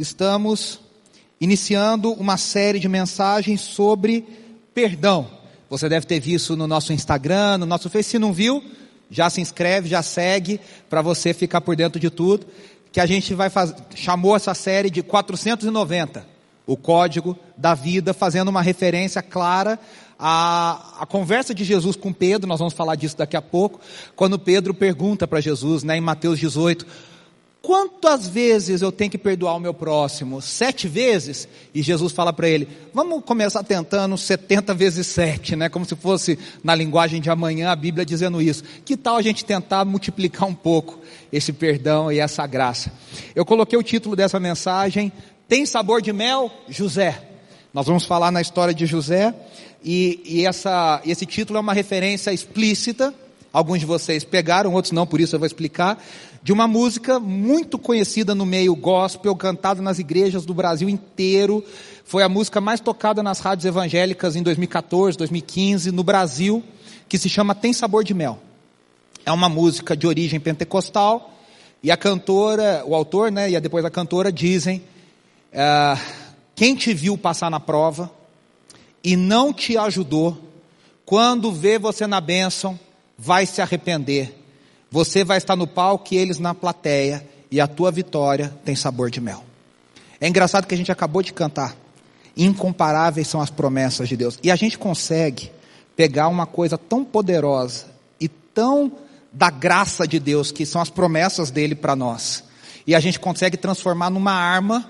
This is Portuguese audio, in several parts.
estamos iniciando uma série de mensagens sobre perdão. Você deve ter visto no nosso Instagram, no nosso Face. Se não viu, já se inscreve, já segue, para você ficar por dentro de tudo. Que a gente vai fazer, chamou essa série de 490, o código da vida, fazendo uma referência clara à, à conversa de Jesus com Pedro, nós vamos falar disso daqui a pouco, quando Pedro pergunta para Jesus, né, em Mateus 18, Quantas vezes eu tenho que perdoar o meu próximo? Sete vezes? E Jesus fala para ele: vamos começar tentando 70 vezes sete, né? Como se fosse na linguagem de amanhã a Bíblia dizendo isso. Que tal a gente tentar multiplicar um pouco esse perdão e essa graça? Eu coloquei o título dessa mensagem: Tem sabor de mel? José. Nós vamos falar na história de José e, e essa, esse título é uma referência explícita. Alguns de vocês pegaram, outros não, por isso eu vou explicar de uma música muito conhecida no meio gospel, cantada nas igrejas do Brasil inteiro. Foi a música mais tocada nas rádios evangélicas em 2014, 2015, no Brasil, que se chama Tem Sabor de Mel. É uma música de origem pentecostal, e a cantora, o autor, né, e depois a cantora dizem, uh, quem te viu passar na prova e não te ajudou, quando vê você na bênção, vai se arrepender você vai estar no palco e eles na plateia, e a tua vitória tem sabor de mel. É engraçado que a gente acabou de cantar. Incomparáveis são as promessas de Deus. E a gente consegue pegar uma coisa tão poderosa e tão da graça de Deus, que são as promessas dele para nós. E a gente consegue transformar numa arma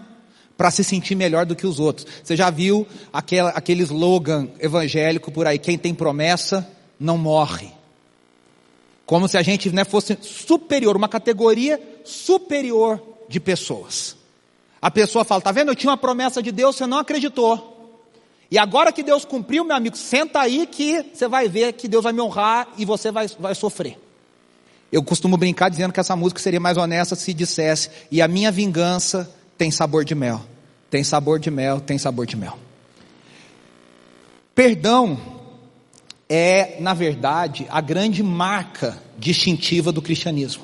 para se sentir melhor do que os outros. Você já viu aquele, aquele slogan evangélico por aí: quem tem promessa não morre. Como se a gente né, fosse superior, uma categoria superior de pessoas. A pessoa fala, tá vendo? Eu tinha uma promessa de Deus, você não acreditou. E agora que Deus cumpriu, meu amigo, senta aí que você vai ver que Deus vai me honrar e você vai, vai sofrer. Eu costumo brincar dizendo que essa música seria mais honesta se dissesse, e a minha vingança tem sabor de mel. Tem sabor de mel, tem sabor de mel. Perdão é, na verdade, a grande marca distintiva do cristianismo.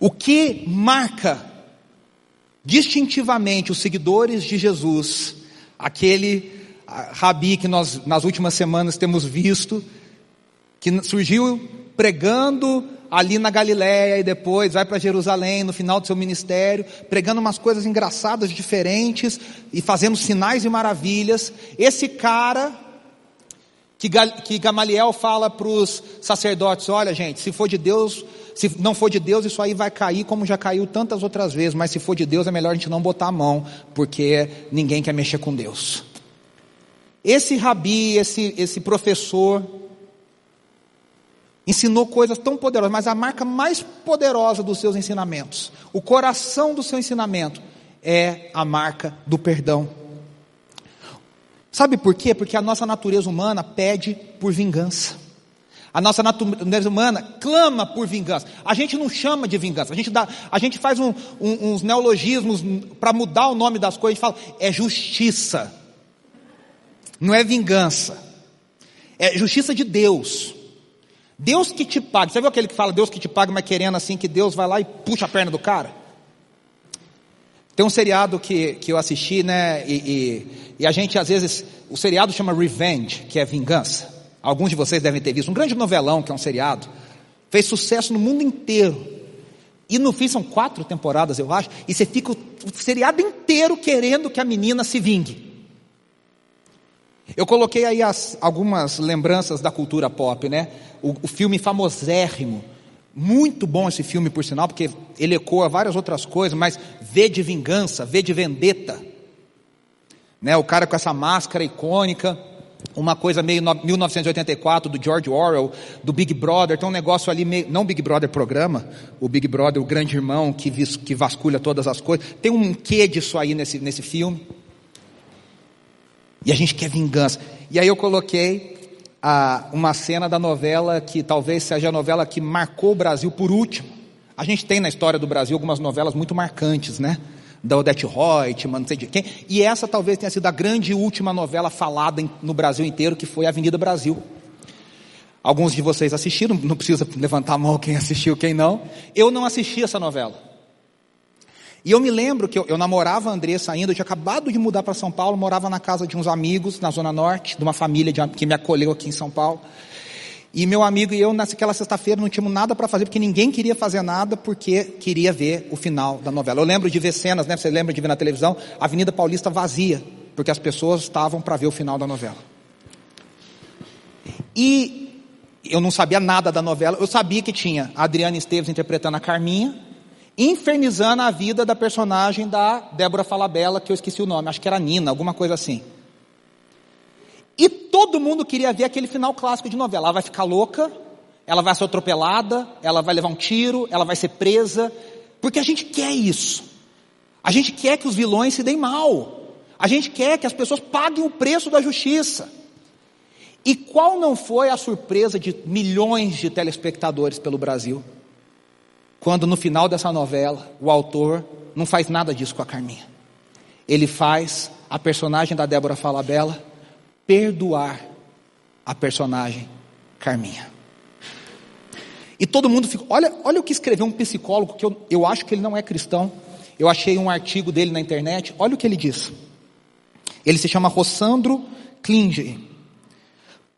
O que marca distintivamente os seguidores de Jesus, aquele rabi que nós nas últimas semanas temos visto, que surgiu pregando ali na Galiléia e depois vai para Jerusalém no final do seu ministério, pregando umas coisas engraçadas, diferentes e fazendo sinais e maravilhas. Esse cara que, que Gamaliel fala para os sacerdotes: olha, gente, se for de Deus, se não for de Deus, isso aí vai cair como já caiu tantas outras vezes, mas se for de Deus é melhor a gente não botar a mão, porque ninguém quer mexer com Deus. Esse rabi, esse, esse professor, ensinou coisas tão poderosas, mas a marca mais poderosa dos seus ensinamentos, o coração do seu ensinamento, é a marca do perdão. Sabe por quê? Porque a nossa natureza humana pede por vingança. A nossa natureza humana clama por vingança. A gente não chama de vingança. A gente, dá, a gente faz um, um, uns neologismos para mudar o nome das coisas. A gente fala, é justiça. Não é vingança. É justiça de Deus. Deus que te paga. Você viu aquele que fala Deus que te paga, mas querendo assim que Deus vai lá e puxa a perna do cara? Tem um seriado que, que eu assisti, né? E, e, e, a gente às vezes, o seriado chama Revenge, que é vingança. Alguns de vocês devem ter visto. Um grande novelão, que é um seriado, fez sucesso no mundo inteiro. E no fim são quatro temporadas, eu acho, e você fica o, o seriado inteiro querendo que a menina se vingue. Eu coloquei aí as, algumas lembranças da cultura pop, né? O, o filme famosérrimo muito bom esse filme, por sinal, porque ele ecoa várias outras coisas, mas vê de vingança, vê de vendetta. Né, o cara com essa máscara icônica, uma coisa meio 1984 do George Orwell, do Big Brother, tem um negócio ali meio, não Big Brother programa, o Big Brother, o grande irmão que, vis, que vasculha todas as coisas, tem um quê disso aí nesse, nesse filme. E a gente quer vingança. E aí eu coloquei a, uma cena da novela que talvez seja a novela que marcou o Brasil por último. A gente tem na história do Brasil algumas novelas muito marcantes, né? Da Odete Reutemann, não sei de quem. E essa talvez tenha sido a grande última novela falada no Brasil inteiro, que foi Avenida Brasil. Alguns de vocês assistiram, não precisa levantar a mão quem assistiu, quem não. Eu não assisti essa novela. E eu me lembro que eu, eu namorava a Andressa ainda, eu tinha acabado de mudar para São Paulo, morava na casa de uns amigos na Zona Norte, de uma família de, que me acolheu aqui em São Paulo. E meu amigo e eu, naquela sexta-feira, não tínhamos nada para fazer, porque ninguém queria fazer nada, porque queria ver o final da novela. Eu lembro de ver cenas, né? Você lembra de ver na televisão, a Avenida Paulista vazia, porque as pessoas estavam para ver o final da novela. E eu não sabia nada da novela, eu sabia que tinha a Adriana Esteves interpretando a Carminha, infernizando a vida da personagem da Débora Falabella, que eu esqueci o nome, acho que era Nina, alguma coisa assim. E todo mundo queria ver aquele final clássico de novela. Ela vai ficar louca, ela vai ser atropelada, ela vai levar um tiro, ela vai ser presa, porque a gente quer isso. A gente quer que os vilões se deem mal. A gente quer que as pessoas paguem o preço da justiça. E qual não foi a surpresa de milhões de telespectadores pelo Brasil? Quando no final dessa novela, o autor não faz nada disso com a Carminha. Ele faz a personagem da Débora Falabella perdoar a personagem Carminha. E todo mundo fica. Olha, olha o que escreveu um psicólogo, que eu, eu acho que ele não é cristão. Eu achei um artigo dele na internet. Olha o que ele diz. Ele se chama Rossandro Klinger.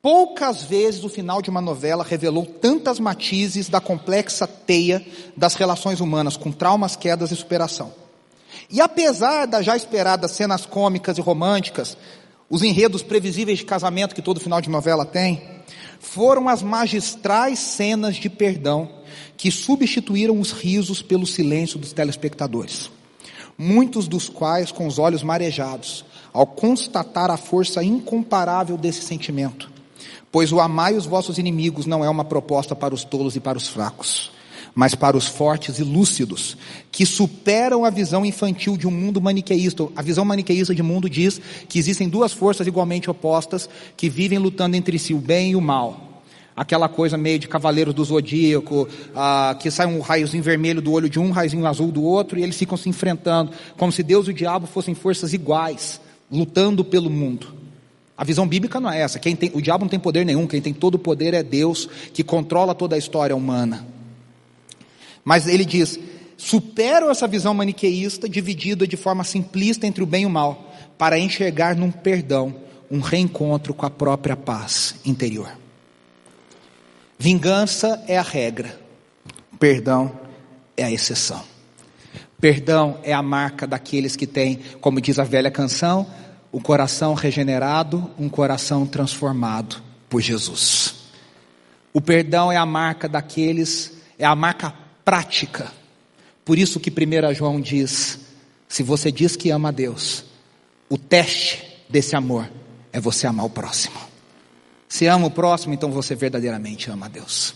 Poucas vezes o final de uma novela revelou tantas matizes da complexa teia das relações humanas, com traumas, quedas e superação. E apesar das já esperadas cenas cômicas e românticas, os enredos previsíveis de casamento que todo final de novela tem, foram as magistrais cenas de perdão que substituíram os risos pelo silêncio dos telespectadores. Muitos dos quais com os olhos marejados, ao constatar a força incomparável desse sentimento. Pois o amai os vossos inimigos não é uma proposta para os tolos e para os fracos mas para os fortes e lúcidos, que superam a visão infantil de um mundo maniqueísta. A visão maniqueísta de mundo diz que existem duas forças igualmente opostas que vivem lutando entre si, o bem e o mal. Aquela coisa meio de cavaleiro do zodíaco, ah, que sai um raiozinho vermelho do olho de um, um raiozinho azul do outro, e eles ficam se enfrentando, como se Deus e o diabo fossem forças iguais, lutando pelo mundo. A visão bíblica não é essa. Quem tem, o diabo não tem poder nenhum, quem tem todo o poder é Deus, que controla toda a história humana. Mas ele diz: superam essa visão maniqueísta, dividida de forma simplista entre o bem e o mal, para enxergar num perdão um reencontro com a própria paz interior. Vingança é a regra, perdão é a exceção. Perdão é a marca daqueles que têm, como diz a velha canção, o coração regenerado, um coração transformado por Jesus. O perdão é a marca daqueles, é a marca prática. Por isso que 1 João diz: se você diz que ama a Deus, o teste desse amor é você amar o próximo. Se ama o próximo, então você verdadeiramente ama a Deus.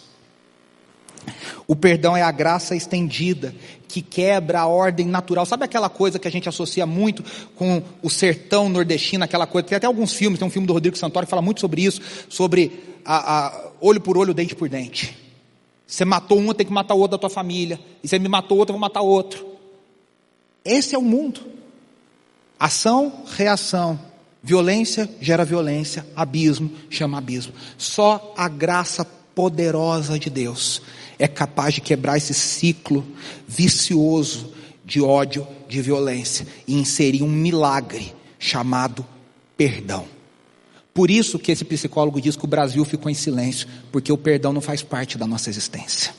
O perdão é a graça estendida que quebra a ordem natural. Sabe aquela coisa que a gente associa muito com o sertão nordestino, aquela coisa, tem até alguns filmes, tem um filme do Rodrigo Santoro que fala muito sobre isso, sobre a, a, olho por olho, dente por dente. Você matou um, tem que matar o outro da tua família. E você me matou outro, eu vou matar outro. Esse é o mundo. Ação, reação. Violência gera violência. Abismo chama abismo. Só a graça poderosa de Deus é capaz de quebrar esse ciclo vicioso de ódio, de violência e inserir um milagre chamado perdão. Por isso que esse psicólogo diz que o Brasil ficou em silêncio, porque o perdão não faz parte da nossa existência.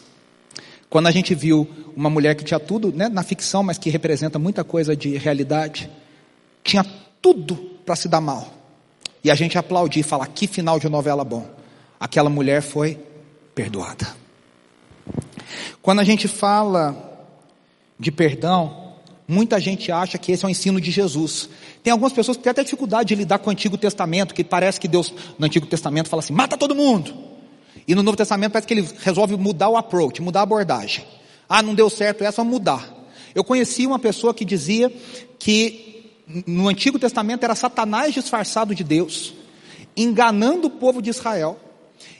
Quando a gente viu uma mulher que tinha tudo, né, na ficção, mas que representa muita coisa de realidade, tinha tudo para se dar mal. E a gente aplaudir e falar que final de novela bom. Aquela mulher foi perdoada. Quando a gente fala de perdão, Muita gente acha que esse é o ensino de Jesus. Tem algumas pessoas que têm até dificuldade de lidar com o Antigo Testamento, que parece que Deus no Antigo Testamento fala assim: mata todo mundo. E no Novo Testamento parece que ele resolve mudar o approach, mudar a abordagem. Ah, não deu certo essa, vamos mudar. Eu conheci uma pessoa que dizia que no Antigo Testamento era Satanás disfarçado de Deus, enganando o povo de Israel.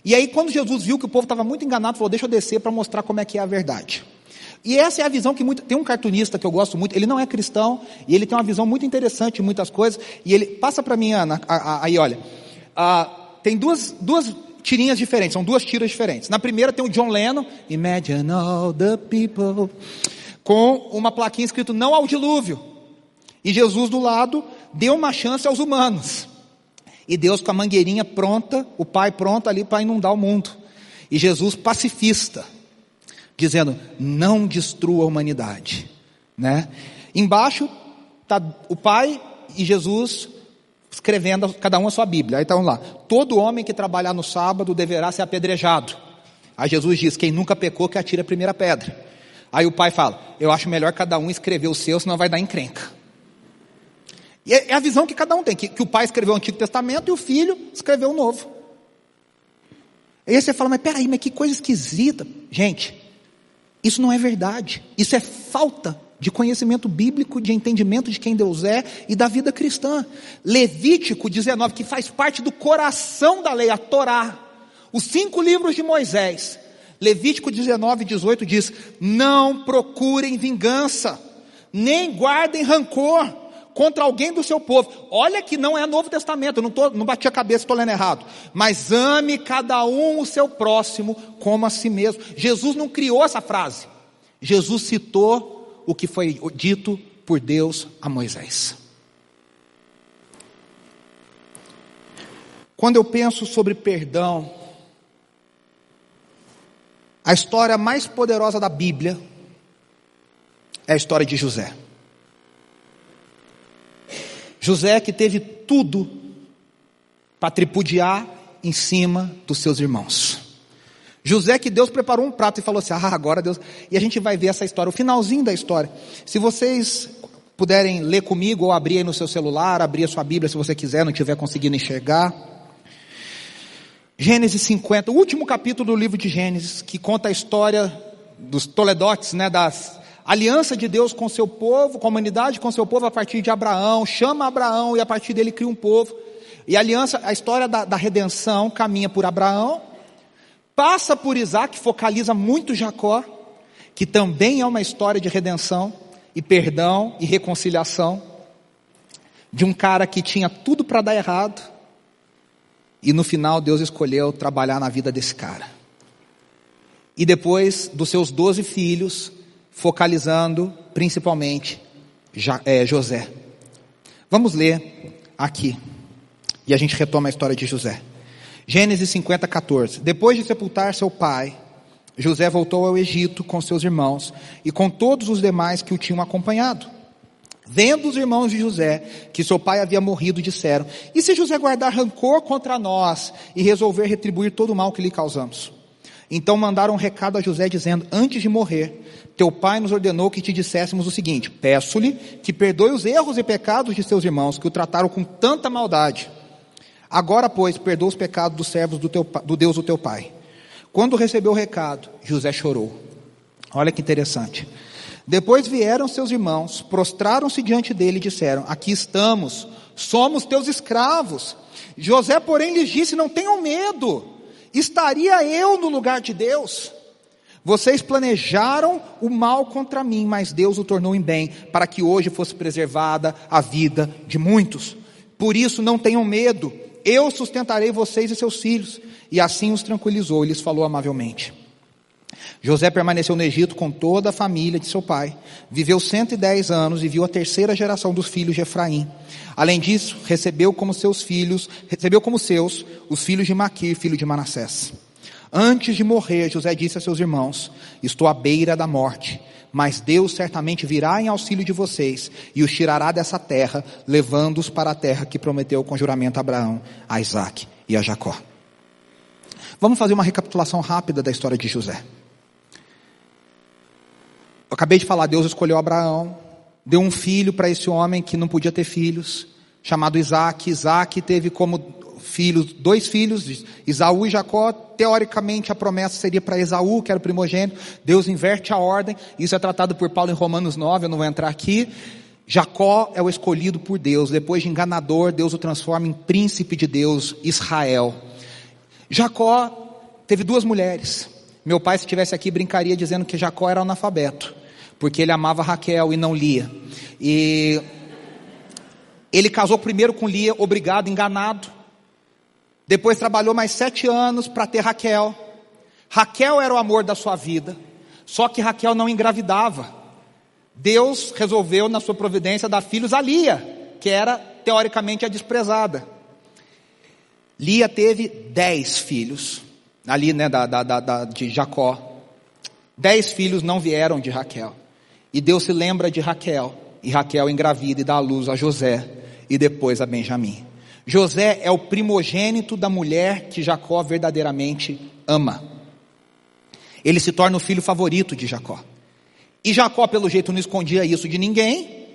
E aí, quando Jesus viu que o povo estava muito enganado, falou: Deixa eu descer para mostrar como é que é a verdade. E essa é a visão que muito. Tem um cartunista que eu gosto muito, ele não é cristão, e ele tem uma visão muito interessante de muitas coisas, e ele. Passa para mim, Ana, aí olha. Tem duas, duas tirinhas diferentes, são duas tiras diferentes. Na primeira tem o John Lennon, Imagine all the people, com uma plaquinha escrito não ao dilúvio. E Jesus do lado deu uma chance aos humanos. E Deus com a mangueirinha pronta, o Pai pronto ali para inundar o mundo. E Jesus pacifista, dizendo: não destrua a humanidade. Né? Embaixo está o Pai e Jesus escrevendo cada um a sua Bíblia. Aí estão lá: todo homem que trabalhar no sábado deverá ser apedrejado. Aí Jesus diz: quem nunca pecou que atire a primeira pedra. Aí o pai fala: eu acho melhor cada um escrever o seu, senão vai dar encrenca. E é, é a visão que cada um tem, que, que o pai escreveu o Antigo Testamento e o filho escreveu o Novo. Aí você fala, mas peraí, mas que coisa esquisita. Gente, isso não é verdade. Isso é falta de conhecimento bíblico, de entendimento de quem Deus é e da vida cristã. Levítico 19, que faz parte do coração da lei, a Torá. Os cinco livros de Moisés. Levítico 19, 18 diz: Não procurem vingança, nem guardem rancor contra alguém do seu povo. Olha que não é Novo Testamento, não, tô, não bati a cabeça, estou lendo errado. Mas ame cada um o seu próximo como a si mesmo. Jesus não criou essa frase. Jesus citou o que foi dito por Deus a Moisés. Quando eu penso sobre perdão, a história mais poderosa da Bíblia é a história de José. José que teve tudo para tripudiar em cima dos seus irmãos. José que Deus preparou um prato e falou assim: "Ah, agora Deus". E a gente vai ver essa história, o finalzinho da história. Se vocês puderem ler comigo ou abrir aí no seu celular, abrir a sua Bíblia se você quiser, não estiver conseguindo enxergar. Gênesis 50, o último capítulo do livro de Gênesis, que conta a história dos Toledotes, né, das aliança de Deus com seu povo, com a humanidade com seu povo a partir de Abraão, chama Abraão e a partir dele cria um povo. E a aliança, a história da, da redenção caminha por Abraão, passa por Isaac, focaliza muito Jacó, que também é uma história de redenção e perdão e reconciliação de um cara que tinha tudo para dar errado e no final Deus escolheu trabalhar na vida desse cara. E depois dos seus doze filhos, focalizando principalmente é, José. Vamos ler aqui. E a gente retoma a história de José. Gênesis 50, 14. Depois de sepultar seu pai, José voltou ao Egito com seus irmãos e com todos os demais que o tinham acompanhado. Vendo os irmãos de José que seu pai havia morrido, disseram: E se José guardar rancor contra nós e resolver retribuir todo o mal que lhe causamos? Então mandaram um recado a José dizendo: Antes de morrer, teu pai nos ordenou que te disséssemos o seguinte: Peço-lhe que perdoe os erros e pecados de seus irmãos que o trataram com tanta maldade. Agora, pois, perdoa os pecados dos servos do, teu, do Deus do teu pai. Quando recebeu o recado, José chorou. Olha que interessante. Depois vieram seus irmãos, prostraram-se diante dele e disseram: Aqui estamos, somos teus escravos. José, porém, lhes disse: Não tenham medo, estaria eu no lugar de Deus. Vocês planejaram o mal contra mim, mas Deus o tornou em bem, para que hoje fosse preservada a vida de muitos. Por isso não tenham medo, eu sustentarei vocês e seus filhos. E assim os tranquilizou e lhes falou amavelmente. José permaneceu no Egito com toda a família de seu pai. Viveu 110 anos e viu a terceira geração dos filhos de Efraim. Além disso, recebeu como seus filhos, recebeu como seus os filhos de Maquir, filho de Manassés. Antes de morrer, José disse a seus irmãos: Estou à beira da morte, mas Deus certamente virá em auxílio de vocês e os tirará dessa terra, levando-os para a terra que prometeu com juramento a Abraão, a Isaac e a Jacó. Vamos fazer uma recapitulação rápida da história de José. Eu acabei de falar, Deus escolheu Abraão, deu um filho para esse homem que não podia ter filhos, chamado Isaac. Isaac teve como filhos, dois filhos, Isaú e Jacó. Teoricamente a promessa seria para Esaú, que era o primogênito. Deus inverte a ordem. Isso é tratado por Paulo em Romanos 9, eu não vou entrar aqui. Jacó é o escolhido por Deus. Depois de enganador, Deus o transforma em príncipe de Deus, Israel. Jacó teve duas mulheres. Meu pai, se estivesse aqui, brincaria dizendo que Jacó era analfabeto, porque ele amava Raquel e não Lia. E ele casou primeiro com Lia, obrigado, enganado. Depois trabalhou mais sete anos para ter Raquel. Raquel era o amor da sua vida, só que Raquel não engravidava. Deus resolveu, na sua providência, dar filhos a Lia, que era teoricamente a desprezada. Lia teve dez filhos, ali né, da, da, da, de Jacó. Dez filhos não vieram de Raquel. E Deus se lembra de Raquel, e Raquel engravida e dá à luz a José, e depois a Benjamim. José é o primogênito da mulher que Jacó verdadeiramente ama. Ele se torna o filho favorito de Jacó. E Jacó, pelo jeito, não escondia isso de ninguém.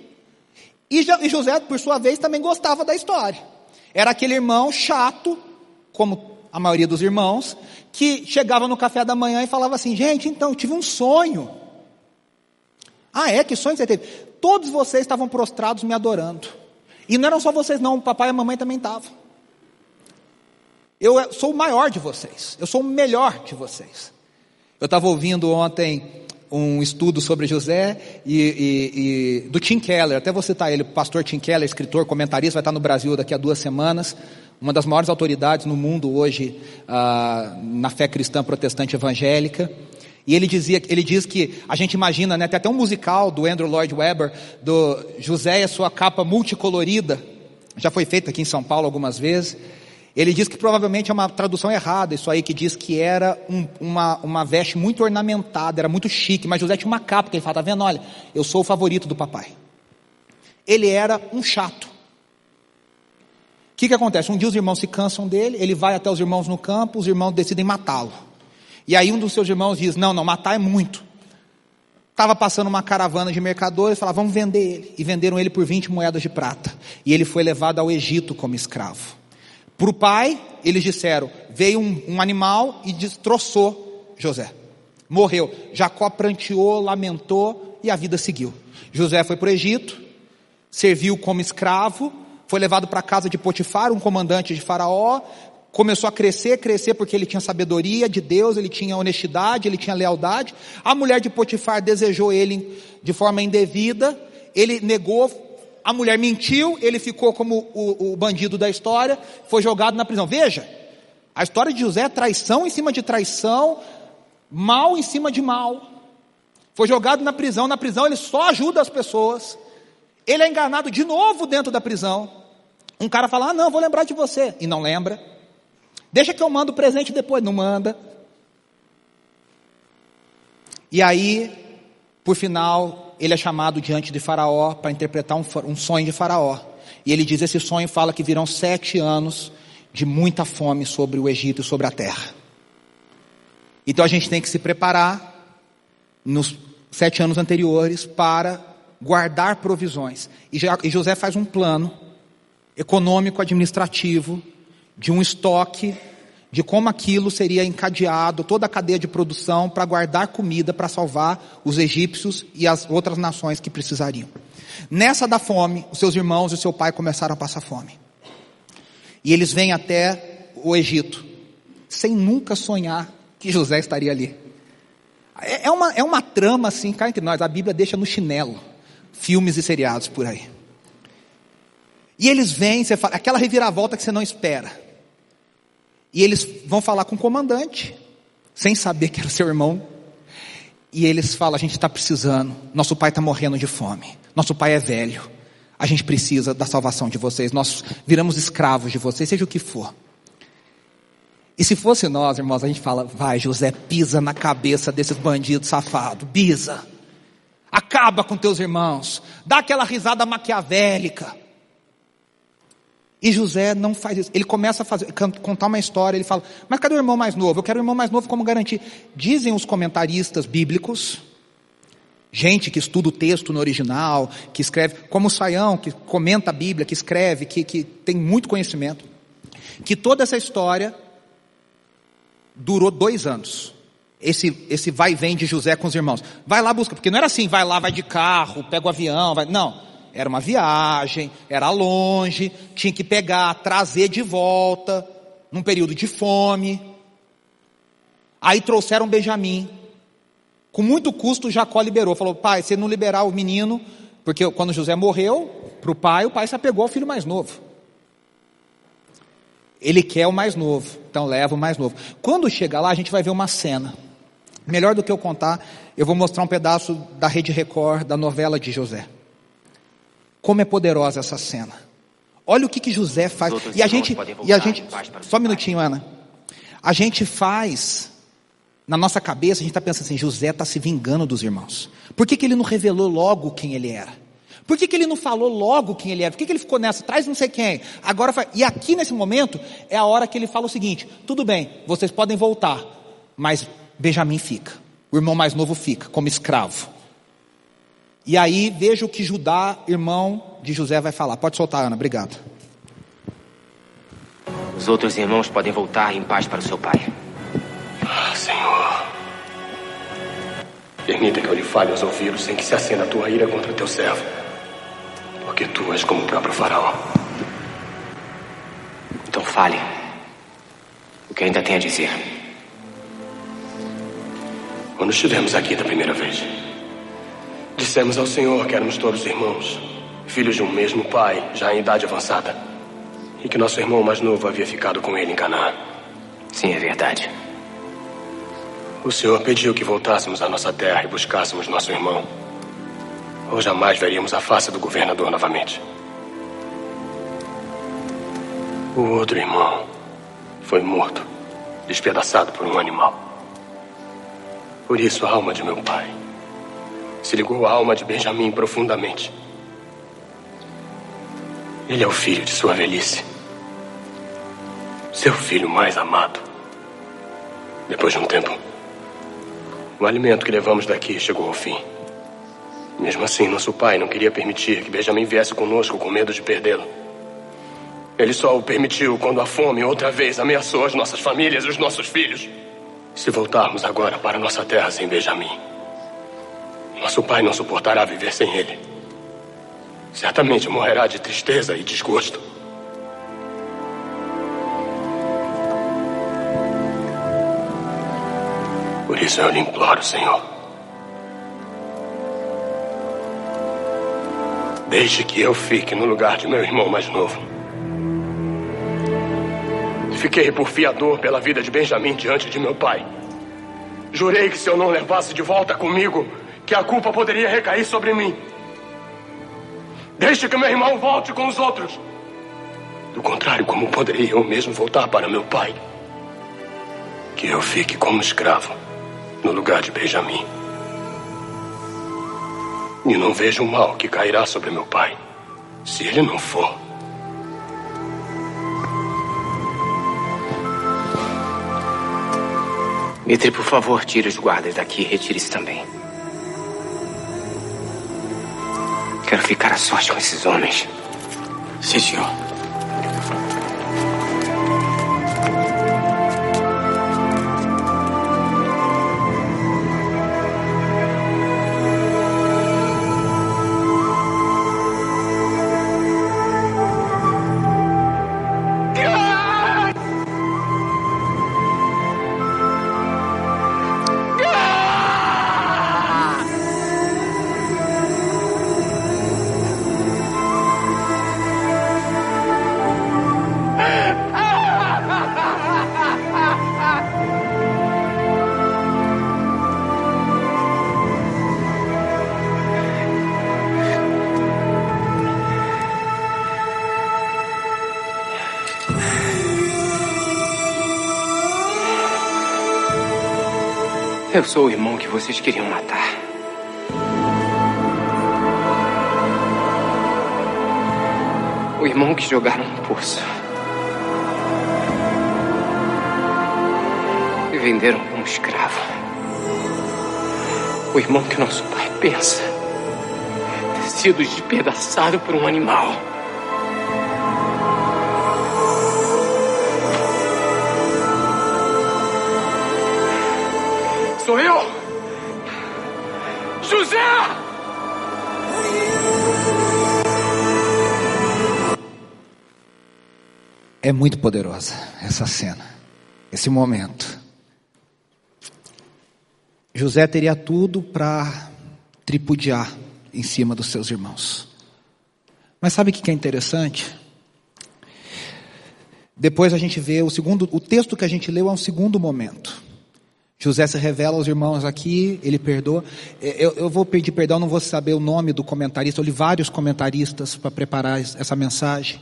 E José, por sua vez, também gostava da história. Era aquele irmão chato, como a maioria dos irmãos, que chegava no café da manhã e falava assim: Gente, então, eu tive um sonho. Ah, é? Que sonho você teve? Todos vocês estavam prostrados me adorando. E não eram só vocês, não, o papai e a mamãe também estavam. Eu sou o maior de vocês, eu sou o melhor de vocês. Eu estava ouvindo ontem um estudo sobre José e, e, e, do Tim Keller, até vou citar ele, pastor Tim Keller, escritor, comentarista, vai estar no Brasil daqui a duas semanas, uma das maiores autoridades no mundo hoje ah, na fé cristã protestante evangélica. E ele dizia, ele diz que a gente imagina, né, tem até um musical do Andrew Lloyd Webber, do José e a sua capa multicolorida, já foi feito aqui em São Paulo algumas vezes. Ele diz que provavelmente é uma tradução errada, isso aí que diz que era um, uma, uma veste muito ornamentada, era muito chique, mas José tinha uma capa que ele fala, tá vendo, olha, eu sou o favorito do papai. Ele era um chato. O que, que acontece? Um dia os irmãos se cansam dele, ele vai até os irmãos no campo, os irmãos decidem matá-lo. E aí um dos seus irmãos diz: Não, não, matar é muito. Estava passando uma caravana de mercadores, falaram: Vamos vender ele. E venderam ele por 20 moedas de prata. E ele foi levado ao Egito como escravo. Para o pai, eles disseram: Veio um, um animal e destroçou José. Morreu. Jacó pranteou, lamentou e a vida seguiu. José foi para o Egito, serviu como escravo, foi levado para a casa de Potifar, um comandante de Faraó, começou a crescer, crescer porque ele tinha sabedoria de Deus, ele tinha honestidade, ele tinha lealdade. A mulher de Potifar desejou ele de forma indevida, ele negou, a mulher mentiu, ele ficou como o, o bandido da história, foi jogado na prisão. Veja, a história de José é traição em cima de traição, mal em cima de mal. Foi jogado na prisão, na prisão ele só ajuda as pessoas. Ele é enganado de novo dentro da prisão. Um cara fala: Ah, não, vou lembrar de você. E não lembra. Deixa que eu mando o presente depois. Não manda. E aí, por final, ele é chamado diante de Faraó para interpretar um, um, sonho de Faraó. E ele diz: esse sonho fala que virão sete anos de muita fome sobre o Egito e sobre a terra. Então a gente tem que se preparar nos sete anos anteriores para guardar provisões. E, e José faz um plano econômico, administrativo, de um estoque, de como aquilo seria encadeado, toda a cadeia de produção para guardar comida para salvar os egípcios e as outras nações que precisariam. Nessa da fome, os seus irmãos e seu pai começaram a passar fome. E eles vêm até o Egito, sem nunca sonhar que José estaria ali. É, é uma, é uma trama assim, cá entre nós, a Bíblia deixa no chinelo, filmes e seriados por aí. E eles vêm, você fala, aquela reviravolta que você não espera. E eles vão falar com o comandante, sem saber que era seu irmão. E eles falam: a gente está precisando, nosso pai está morrendo de fome, nosso pai é velho, a gente precisa da salvação de vocês, nós viramos escravos de vocês, seja o que for. E se fosse nós, irmãos, a gente fala: vai, José, pisa na cabeça desses bandidos safados, pisa, acaba com teus irmãos, dá aquela risada maquiavélica. E José não faz isso. Ele começa a fazer, contar uma história, ele fala, mas cadê o irmão mais novo? Eu quero o irmão mais novo como garantir. Dizem os comentaristas bíblicos, gente que estuda o texto no original, que escreve, como o Saião, que comenta a Bíblia, que escreve, que, que tem muito conhecimento, que toda essa história durou dois anos. Esse, esse vai e vem de José com os irmãos. Vai lá, busca, porque não era assim, vai lá, vai de carro, pega o avião, vai. Não. Era uma viagem, era longe, tinha que pegar, trazer de volta, num período de fome. Aí trouxeram Benjamim. Com muito custo, Jacó liberou. Falou, pai, se não liberar o menino, porque quando José morreu, para o pai, o pai se apegou ao filho mais novo. Ele quer o mais novo, então leva o mais novo. Quando chega lá, a gente vai ver uma cena. Melhor do que eu contar, eu vou mostrar um pedaço da Rede Record, da novela de José. Como é poderosa essa cena. Olha o que, que José faz. E a gente, e a gente, só um minutinho, Ana. A gente faz, na nossa cabeça, a gente está pensando assim: José está se vingando dos irmãos. Por que, que ele não revelou logo quem ele era? Por que, que ele não falou logo quem ele era? Por que, que ele ficou nessa? Traz não sei quem. Agora, e aqui nesse momento é a hora que ele fala o seguinte: tudo bem, vocês podem voltar, mas Benjamim fica. O irmão mais novo fica como escravo. E aí veja o que Judá, irmão de José, vai falar. Pode soltar, Ana, obrigado. Os outros irmãos podem voltar em paz para o seu pai. Ah, Senhor. Permita que eu lhe fale aos ouvidos sem que se acenda a tua ira contra teu servo porque tu és como o próprio faraó. Então fale o que ainda tem a dizer. Quando estivemos aqui da primeira vez, dissemos ao Senhor que éramos todos irmãos, filhos de um mesmo pai, já em idade avançada, e que nosso irmão mais novo havia ficado com ele em Canaã. Sim, é verdade. O Senhor pediu que voltássemos à nossa terra e buscássemos nosso irmão ou jamais veríamos a face do governador novamente. O outro irmão foi morto, despedaçado por um animal. Por isso, a alma de meu pai se ligou à alma de Benjamim profundamente. Ele é o filho de sua velhice. Seu filho mais amado. Depois de um tempo, o alimento que levamos daqui chegou ao fim. Mesmo assim, nosso pai não queria permitir que Benjamin viesse conosco com medo de perdê-lo. Ele só o permitiu quando a fome outra vez ameaçou as nossas famílias e os nossos filhos. Se voltarmos agora para nossa terra sem Benjamin, nosso pai não suportará viver sem ele. Certamente morrerá de tristeza e desgosto. Por isso eu lhe imploro, Senhor. Deixe que eu fique no lugar de meu irmão mais novo. Fiquei por fiador pela vida de Benjamin diante de meu pai. Jurei que se eu não levasse de volta comigo, que a culpa poderia recair sobre mim. Deixe que meu irmão volte com os outros. Do contrário, como poderia eu mesmo voltar para meu pai? Que eu fique como escravo no lugar de Benjamin. E não vejo o mal que cairá sobre meu pai, se ele não for. Mitre, por favor, tire os guardas daqui e retire-se também. Quero ficar a sorte com esses homens. Sim, senhor. Eu sou o irmão que vocês queriam matar. O irmão que jogaram no poço. E venderam como escravo. O irmão que nosso pai pensa ter sido despedaçado por um animal. É muito poderosa essa cena, esse momento. José teria tudo para tripudiar em cima dos seus irmãos. Mas sabe o que é interessante? Depois a gente vê o segundo, o texto que a gente leu é um segundo momento. José se revela aos irmãos aqui, ele perdoa. É, eu, eu, vou pedir perdão, não vou saber o nome do comentarista. Eu li vários comentaristas para preparar essa mensagem.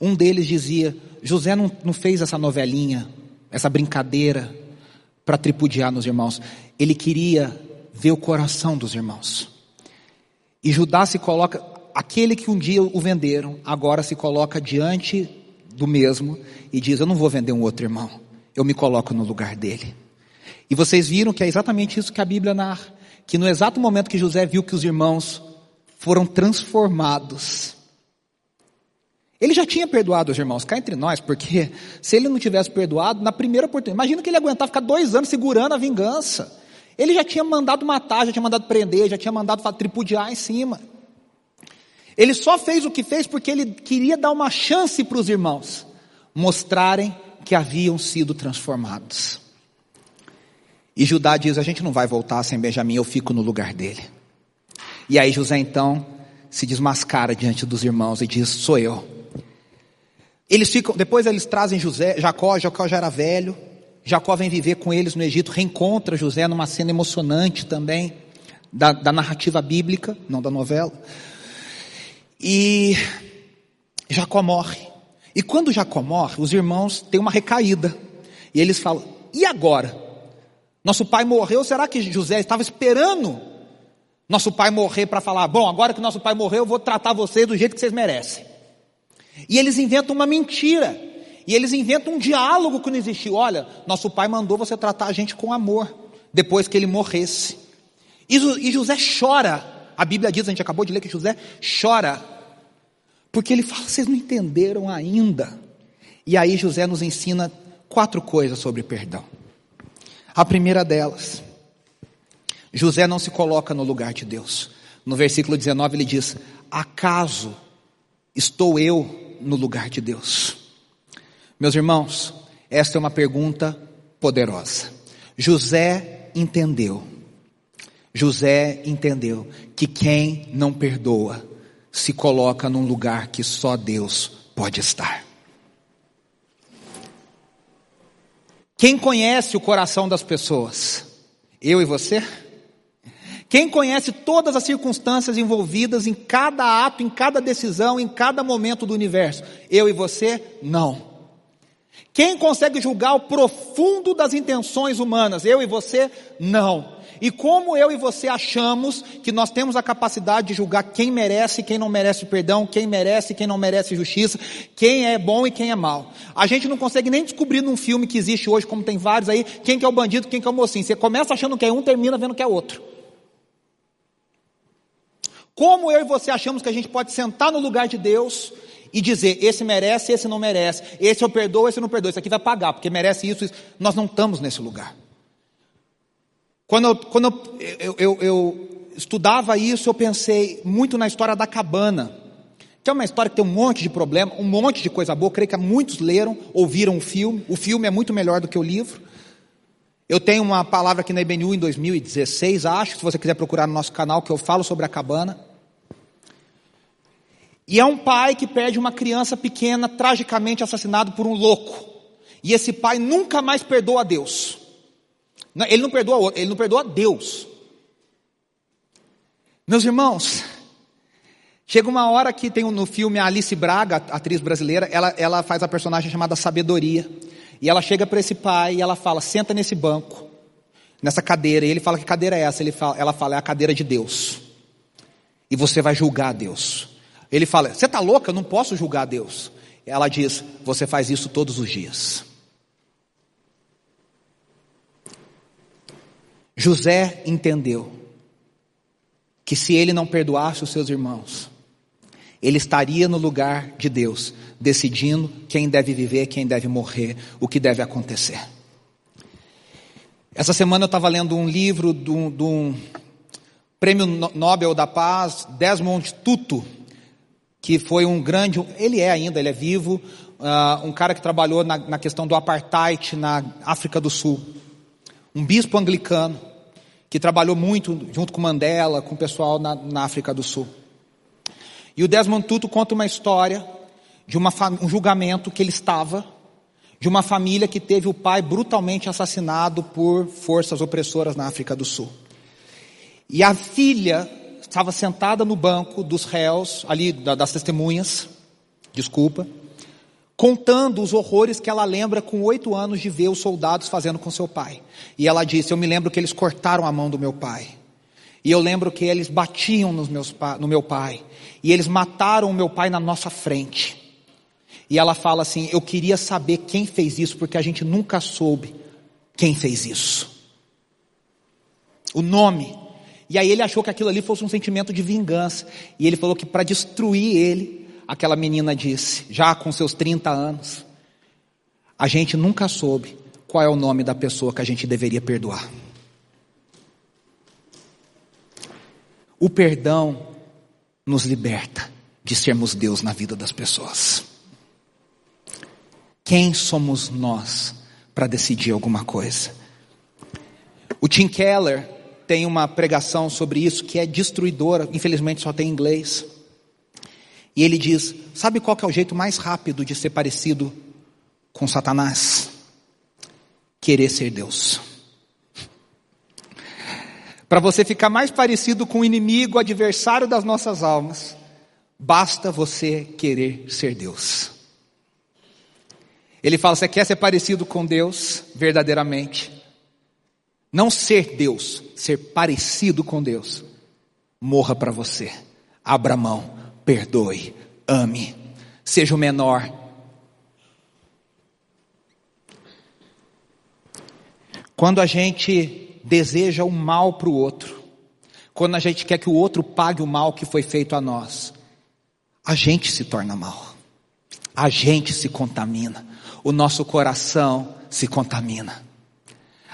Um deles dizia: José não, não fez essa novelinha, essa brincadeira para tripudiar nos irmãos. Ele queria ver o coração dos irmãos. E Judá se coloca, aquele que um dia o venderam, agora se coloca diante do mesmo e diz: Eu não vou vender um outro irmão, eu me coloco no lugar dele. E vocês viram que é exatamente isso que a Bíblia narra. Que no exato momento que José viu que os irmãos foram transformados, ele já tinha perdoado os irmãos, cá entre nós, porque se ele não tivesse perdoado, na primeira oportunidade, imagina que ele aguentava ficar dois anos segurando a vingança. Ele já tinha mandado matar, já tinha mandado prender, já tinha mandado tripudiar em cima. Ele só fez o que fez porque ele queria dar uma chance para os irmãos mostrarem que haviam sido transformados. E Judá diz: A gente não vai voltar sem Benjamim, eu fico no lugar dele. E aí José então se desmascara diante dos irmãos e diz: Sou eu. Eles ficam, depois eles trazem José, Jacó, Jacó já era velho. Jacó vem viver com eles no Egito, reencontra José numa cena emocionante também, da, da narrativa bíblica, não da novela. E Jacó morre. E quando Jacó morre, os irmãos têm uma recaída. E eles falam: e agora? Nosso pai morreu, será que José estava esperando nosso pai morrer para falar: bom, agora que nosso pai morreu, eu vou tratar vocês do jeito que vocês merecem? E eles inventam uma mentira. E eles inventam um diálogo que não existiu. Olha, nosso pai mandou você tratar a gente com amor, depois que ele morresse. E José chora. A Bíblia diz, a gente acabou de ler que José chora. Porque ele fala, vocês não entenderam ainda. E aí José nos ensina quatro coisas sobre perdão. A primeira delas, José não se coloca no lugar de Deus. No versículo 19 ele diz: Acaso estou eu no lugar de Deus? Meus irmãos, esta é uma pergunta poderosa. José entendeu. José entendeu que quem não perdoa se coloca num lugar que só Deus pode estar. Quem conhece o coração das pessoas? Eu e você? Quem conhece todas as circunstâncias envolvidas em cada ato, em cada decisão, em cada momento do universo? Eu e você? Não. Quem consegue julgar o profundo das intenções humanas? Eu e você? Não. E como eu e você achamos que nós temos a capacidade de julgar quem merece e quem não merece perdão, quem merece e quem não merece justiça, quem é bom e quem é mal. A gente não consegue nem descobrir num filme que existe hoje, como tem vários aí, quem que é o bandido, quem que é o mocinho. Você começa achando que é um, termina vendo que é outro. Como eu e você achamos que a gente pode sentar no lugar de Deus e dizer, esse merece, esse não merece, esse eu perdoo, esse eu não perdoo, esse aqui vai pagar, porque merece isso, isso. Nós não estamos nesse lugar. Quando, eu, quando eu, eu, eu, estudava isso, eu pensei muito na história da cabana, que é uma história que tem um monte de problema, um monte de coisa boa. Creio que muitos leram, ouviram o filme. O filme é muito melhor do que o livro. Eu tenho uma palavra aqui na IBNU em 2016, acho, se você quiser procurar no nosso canal, que eu falo sobre a cabana. E é um pai que perde uma criança pequena, tragicamente assassinado por um louco. E esse pai nunca mais perdoa a Deus. Ele não perdoa ele não perdoa Deus. Meus irmãos, chega uma hora que tem no filme a Alice Braga, atriz brasileira, ela, ela faz a personagem chamada Sabedoria. E ela chega para esse pai e ela fala: senta nesse banco, nessa cadeira. E ele fala: que cadeira é essa? Ele fala, ela fala: é a cadeira de Deus. E você vai julgar Deus. Ele fala: você está louca? Eu não posso julgar Deus. Ela diz: você faz isso todos os dias. José entendeu que se ele não perdoasse os seus irmãos, ele estaria no lugar de Deus, decidindo quem deve viver, quem deve morrer, o que deve acontecer. Essa semana eu estava lendo um livro de um, prêmio Nobel da Paz, Desmond Tutu, que foi um grande, ele é ainda, ele é vivo, uh, um cara que trabalhou na, na questão do apartheid na África do Sul um bispo anglicano que trabalhou muito junto com Mandela, com o pessoal na, na África do Sul. E o Desmond Tutu conta uma história de uma, um julgamento que ele estava de uma família que teve o pai brutalmente assassinado por forças opressoras na África do Sul. E a filha estava sentada no banco dos réus, ali das testemunhas, desculpa, contando os horrores que ela lembra com oito anos de ver os soldados fazendo com seu pai. E ela disse: Eu me lembro que eles cortaram a mão do meu pai. E eu lembro que eles batiam nos meus, no meu pai. E eles mataram o meu pai na nossa frente. E ela fala assim: Eu queria saber quem fez isso, porque a gente nunca soube quem fez isso. O nome. E aí ele achou que aquilo ali fosse um sentimento de vingança. E ele falou que para destruir ele, aquela menina disse, já com seus 30 anos, a gente nunca soube qual é o nome da pessoa que a gente deveria perdoar. O perdão nos liberta de sermos Deus na vida das pessoas. Quem somos nós para decidir alguma coisa? O Tim Keller tem uma pregação sobre isso que é destruidora, infelizmente só tem em inglês. E ele diz: Sabe qual é o jeito mais rápido de ser parecido com Satanás? Querer ser Deus. Para você ficar mais parecido com o inimigo, adversário das nossas almas, basta você querer ser Deus. Ele fala: você quer ser parecido com Deus verdadeiramente? Não ser Deus, ser parecido com Deus. Morra para você. Abra mão, perdoe, ame, seja o menor. Quando a gente deseja o mal para o outro, quando a gente quer que o outro pague o mal que foi feito a nós, a gente se torna mal, a gente se contamina o nosso coração se contamina.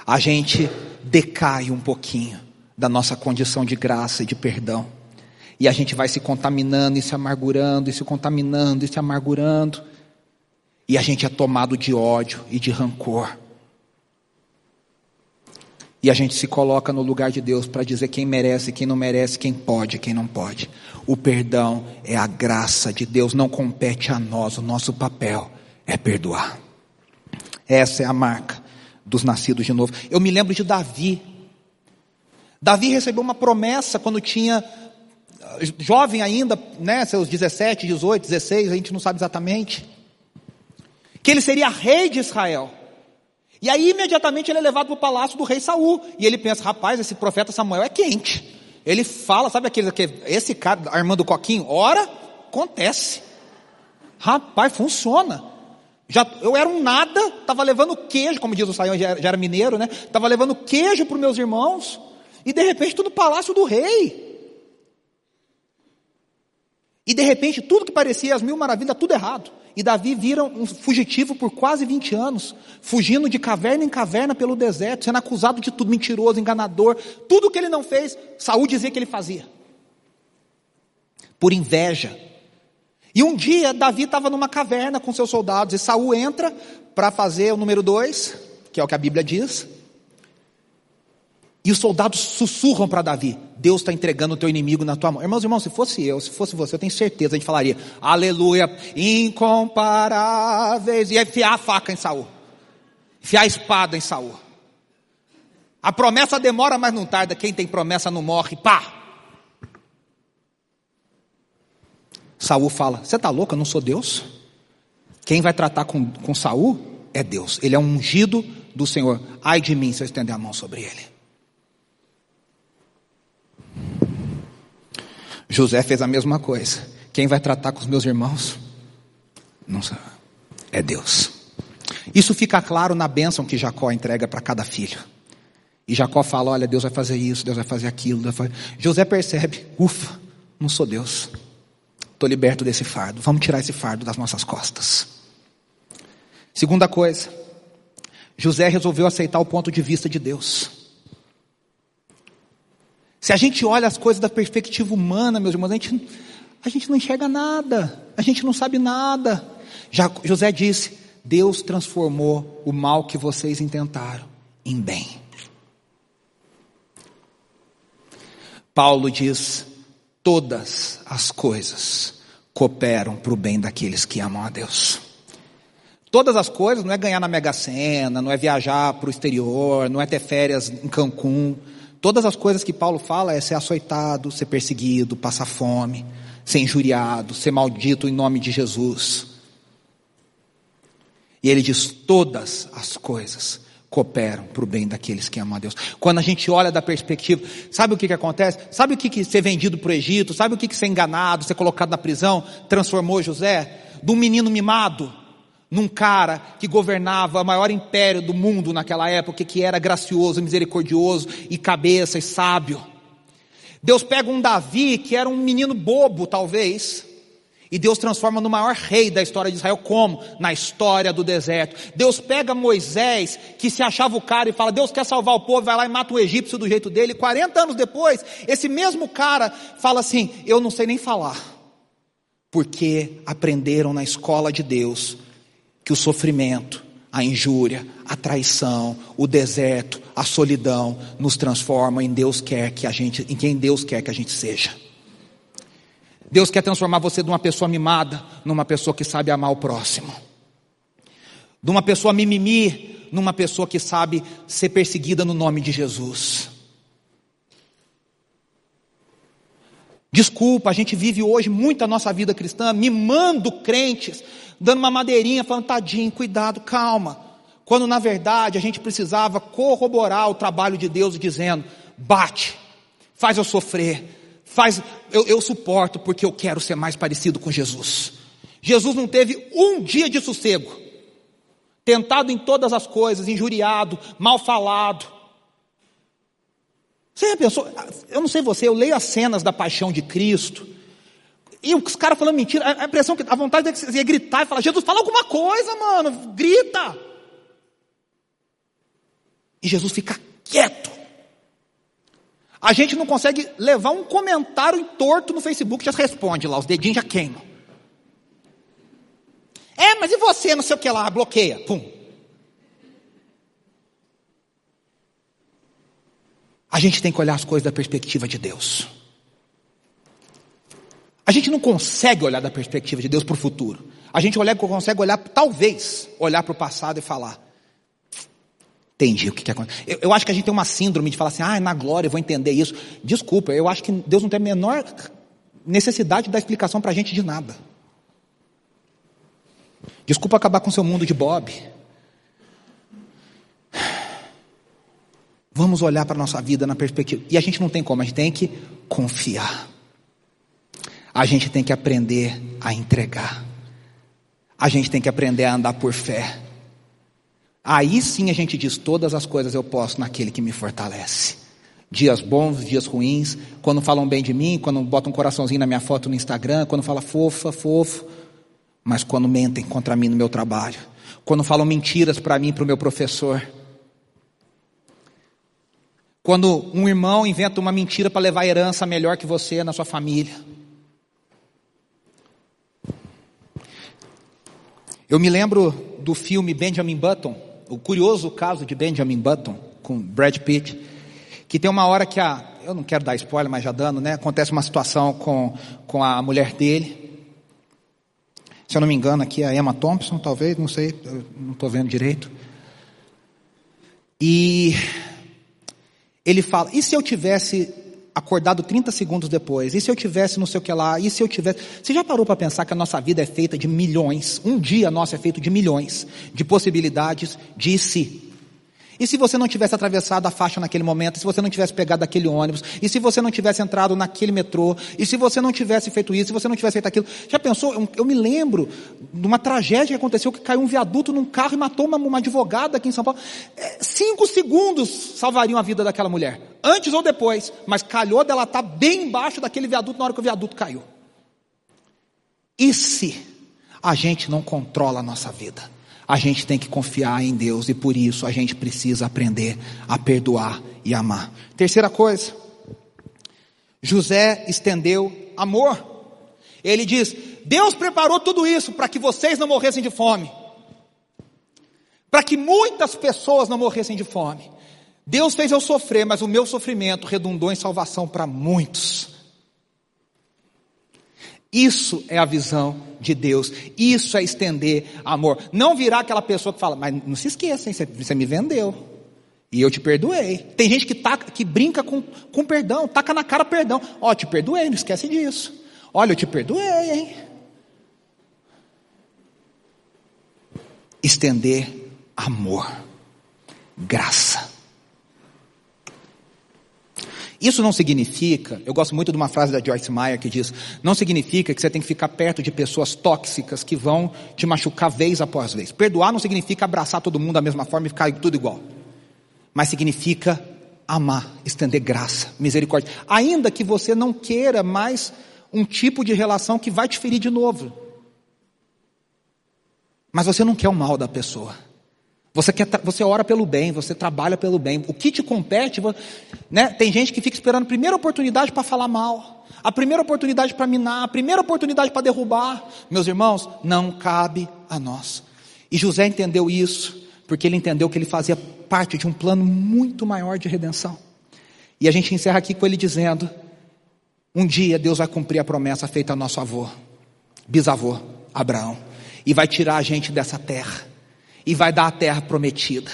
A gente decai um pouquinho da nossa condição de graça e de perdão. E a gente vai se contaminando e se amargurando, e se contaminando e se amargurando. E a gente é tomado de ódio e de rancor. E a gente se coloca no lugar de Deus para dizer quem merece, quem não merece, quem pode, quem não pode. O perdão é a graça de Deus, não compete a nós, o nosso papel é perdoar. Essa é a marca dos nascidos de novo. Eu me lembro de Davi. Davi recebeu uma promessa quando tinha jovem ainda, né, seus 17, 18, 16, a gente não sabe exatamente, que ele seria rei de Israel. E aí imediatamente ele é levado para o palácio do rei Saul, e ele pensa, rapaz, esse profeta Samuel é quente. Ele fala, sabe aquele que esse cara armando coquinho, ora, acontece. Rapaz, funciona. Já, eu era um nada, estava levando queijo, como diz o Saião, já, já era mineiro, né? Estava levando queijo para os meus irmãos, e de repente tudo no palácio do rei. E de repente tudo que parecia as mil maravilhas, tudo errado. E Davi vira um fugitivo por quase 20 anos, fugindo de caverna em caverna pelo deserto, sendo acusado de tudo, mentiroso, enganador, tudo que ele não fez, Saúl dizia que ele fazia. Por inveja, e um dia Davi estava numa caverna com seus soldados e Saul entra para fazer o número dois, que é o que a Bíblia diz. E os soldados sussurram para Davi: Deus está entregando o teu inimigo na tua mão. Irmãos, irmãos, se fosse eu, se fosse você, eu tenho certeza, a gente falaria: Aleluia, incomparáveis. E enfiar a faca em Saul, enfiar a espada em Saul. A promessa demora, mas não tarda. Quem tem promessa não morre. Pá! Saul fala: Você está louco? Eu não sou Deus. Quem vai tratar com, com Saul é Deus. Ele é um ungido do Senhor. Ai de mim se eu estender a mão sobre ele. José fez a mesma coisa. Quem vai tratar com os meus irmãos? Não sei. É Deus. Isso fica claro na bênção que Jacó entrega para cada filho. E Jacó fala: Olha, Deus vai fazer isso, Deus vai fazer aquilo. Vai fazer... José percebe: Ufa, não sou Deus. Estou liberto desse fardo. Vamos tirar esse fardo das nossas costas. Segunda coisa, José resolveu aceitar o ponto de vista de Deus. Se a gente olha as coisas da perspectiva humana, meus irmãos, a gente, a gente não enxerga nada, a gente não sabe nada. Já José disse: Deus transformou o mal que vocês intentaram em bem. Paulo diz: todas as coisas cooperam para o bem daqueles que amam a Deus. Todas as coisas não é ganhar na Mega Sena, não é viajar para o exterior, não é ter férias em Cancún. Todas as coisas que Paulo fala é ser açoitado, ser perseguido, passar fome, ser injuriado, ser maldito em nome de Jesus. E ele diz: todas as coisas cooperam para o bem daqueles que amam a Deus. Quando a gente olha da perspectiva, sabe o que, que acontece? Sabe o que, que ser vendido para o Egito? Sabe o que, que ser enganado, ser colocado na prisão, transformou José? De um menino mimado, num cara que governava o maior império do mundo naquela época, que era gracioso, misericordioso e cabeça e sábio. Deus pega um Davi, que era um menino bobo, talvez, e Deus transforma no maior rei da história de Israel, como? Na história do deserto. Deus pega Moisés, que se achava o cara, e fala: Deus quer salvar o povo, vai lá e mata o egípcio do jeito dele. 40 anos depois, esse mesmo cara fala assim: Eu não sei nem falar, porque aprenderam na escola de Deus que o sofrimento, a injúria, a traição, o deserto, a solidão nos transforma em Deus quer que a gente, em quem Deus quer que a gente seja. Deus quer transformar você de uma pessoa mimada numa pessoa que sabe amar o próximo. De uma pessoa mimimi numa pessoa que sabe ser perseguida no nome de Jesus. Desculpa, a gente vive hoje muito a nossa vida cristã mimando crentes, dando uma madeirinha, falando, tadinho, cuidado, calma. Quando na verdade a gente precisava corroborar o trabalho de Deus dizendo, bate, faz eu sofrer, Faz, eu, eu suporto porque eu quero ser mais parecido com Jesus. Jesus não teve um dia de sossego. Tentado em todas as coisas, injuriado, mal falado. Você já pensou? Eu não sei você, eu leio as cenas da paixão de Cristo. E os caras falando mentira, a impressão que a vontade é gritar e falar: Jesus, fala alguma coisa, mano, grita. E Jesus fica quieto. A gente não consegue levar um comentário torto no Facebook, já responde lá, os dedinhos já queimam. É, mas e você, não sei o que lá, bloqueia, pum. A gente tem que olhar as coisas da perspectiva de Deus. A gente não consegue olhar da perspectiva de Deus para o futuro. A gente olha, consegue olhar, talvez, olhar para o passado e falar: entendi o que, que aconteceu. Eu, eu, acho que a gente tem uma síndrome de falar assim, ah, na glória eu vou entender isso. Desculpa, eu acho que Deus não tem a menor necessidade de dar explicação para a gente de nada. Desculpa acabar com seu mundo de Bob. Vamos olhar para a nossa vida na perspectiva. E a gente não tem como, a gente tem que confiar. A gente tem que aprender a entregar. A gente tem que aprender a andar por fé. Aí sim a gente diz: todas as coisas eu posso naquele que me fortalece. Dias bons, dias ruins, quando falam bem de mim, quando botam um coraçãozinho na minha foto no Instagram, quando fala fofa, fofo, mas quando mentem contra mim no meu trabalho, quando falam mentiras para mim, para o meu professor. Quando um irmão inventa uma mentira para levar herança melhor que você na sua família. Eu me lembro do filme Benjamin Button, o curioso caso de Benjamin Button com Brad Pitt, que tem uma hora que a, eu não quero dar spoiler, mas já dando, né? Acontece uma situação com, com a mulher dele. Se eu não me engano, aqui é a Emma Thompson, talvez, não sei, não estou vendo direito. E ele fala: e se eu tivesse acordado 30 segundos depois? E se eu tivesse não sei o que lá? E se eu tivesse. Você já parou para pensar que a nossa vida é feita de milhões? Um dia nosso é feito de milhões de possibilidades de si. E se você não tivesse atravessado a faixa naquele momento, se você não tivesse pegado aquele ônibus, e se você não tivesse entrado naquele metrô, e se você não tivesse feito isso, se você não tivesse feito aquilo. Já pensou? Eu, eu me lembro de uma tragédia que aconteceu que caiu um viaduto num carro e matou uma, uma advogada aqui em São Paulo. É, cinco segundos salvariam a vida daquela mulher. Antes ou depois, mas calhou dela estar bem embaixo daquele viaduto na hora que o viaduto caiu. E se a gente não controla a nossa vida? A gente tem que confiar em Deus e por isso a gente precisa aprender a perdoar e amar. Terceira coisa, José estendeu amor. Ele diz: Deus preparou tudo isso para que vocês não morressem de fome, para que muitas pessoas não morressem de fome. Deus fez eu sofrer, mas o meu sofrimento redundou em salvação para muitos. Isso é a visão de Deus. Isso é estender amor. Não virar aquela pessoa que fala, mas não se esqueça, hein, você me vendeu. E eu te perdoei. Tem gente que, taca, que brinca com, com perdão, taca na cara perdão. Ó, oh, te perdoei, não esquece disso. Olha, eu te perdoei, hein? Estender amor, graça. Isso não significa, eu gosto muito de uma frase da Joyce Meyer que diz: não significa que você tem que ficar perto de pessoas tóxicas que vão te machucar vez após vez. Perdoar não significa abraçar todo mundo da mesma forma e ficar tudo igual. Mas significa amar, estender graça, misericórdia. Ainda que você não queira mais um tipo de relação que vai te ferir de novo. Mas você não quer o mal da pessoa. Você, quer, você ora pelo bem, você trabalha pelo bem. O que te compete, né? Tem gente que fica esperando a primeira oportunidade para falar mal, a primeira oportunidade para minar, a primeira oportunidade para derrubar. Meus irmãos, não cabe a nós. E José entendeu isso, porque ele entendeu que ele fazia parte de um plano muito maior de redenção. E a gente encerra aqui com ele dizendo: um dia Deus vai cumprir a promessa feita ao nosso avô, bisavô, Abraão, e vai tirar a gente dessa terra e vai dar a terra prometida.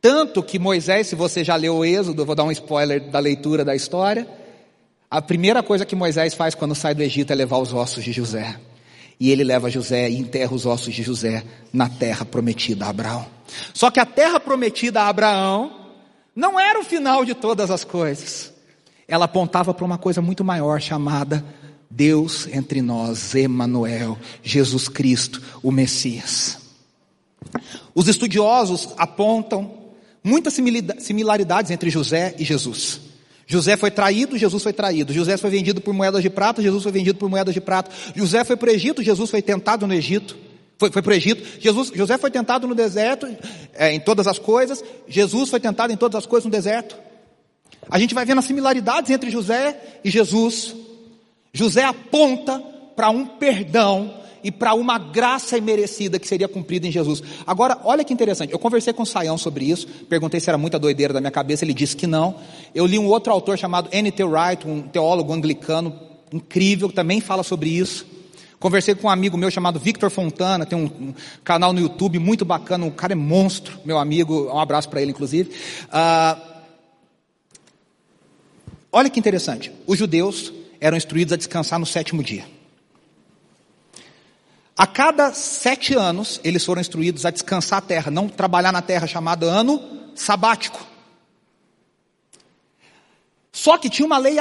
Tanto que Moisés, se você já leu o Êxodo, eu vou dar um spoiler da leitura da história. A primeira coisa que Moisés faz quando sai do Egito é levar os ossos de José. E ele leva José e enterra os ossos de José na terra prometida a Abraão. Só que a terra prometida a Abraão não era o final de todas as coisas. Ela apontava para uma coisa muito maior chamada Deus entre nós, Emanuel, Jesus Cristo, o Messias. Os estudiosos apontam muitas similaridades entre José e Jesus. José foi traído, Jesus foi traído. José foi vendido por moedas de prata, Jesus foi vendido por moedas de prata. José foi para o Egito, Jesus foi tentado no Egito. Foi, foi para o Egito. Jesus, José foi tentado no deserto, é, em todas as coisas. Jesus foi tentado em todas as coisas no deserto. A gente vai vendo as similaridades entre José e Jesus. José aponta para um perdão e para uma graça imerecida que seria cumprida em Jesus. Agora, olha que interessante, eu conversei com o Saião sobre isso, perguntei se era muita doideira da minha cabeça, ele disse que não. Eu li um outro autor chamado N.T. Wright, um teólogo anglicano incrível, que também fala sobre isso. Conversei com um amigo meu chamado Victor Fontana, tem um, um canal no YouTube muito bacana, um cara é monstro, meu amigo, um abraço para ele inclusive. Uh, olha que interessante, os judeus eram instruídos a descansar no sétimo dia. A cada sete anos, eles foram instruídos a descansar a terra, não trabalhar na terra, chamado ano sabático. Só que tinha uma lei,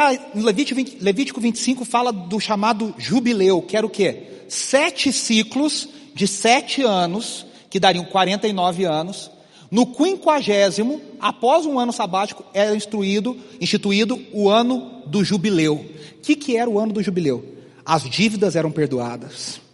Levítico 25 fala do chamado jubileu, que era o quê? Sete ciclos de sete anos, que dariam 49 anos. No quinquagésimo, após um ano sabático, era instruído, instituído o ano do jubileu. O que, que era o ano do jubileu? As dívidas eram perdoadas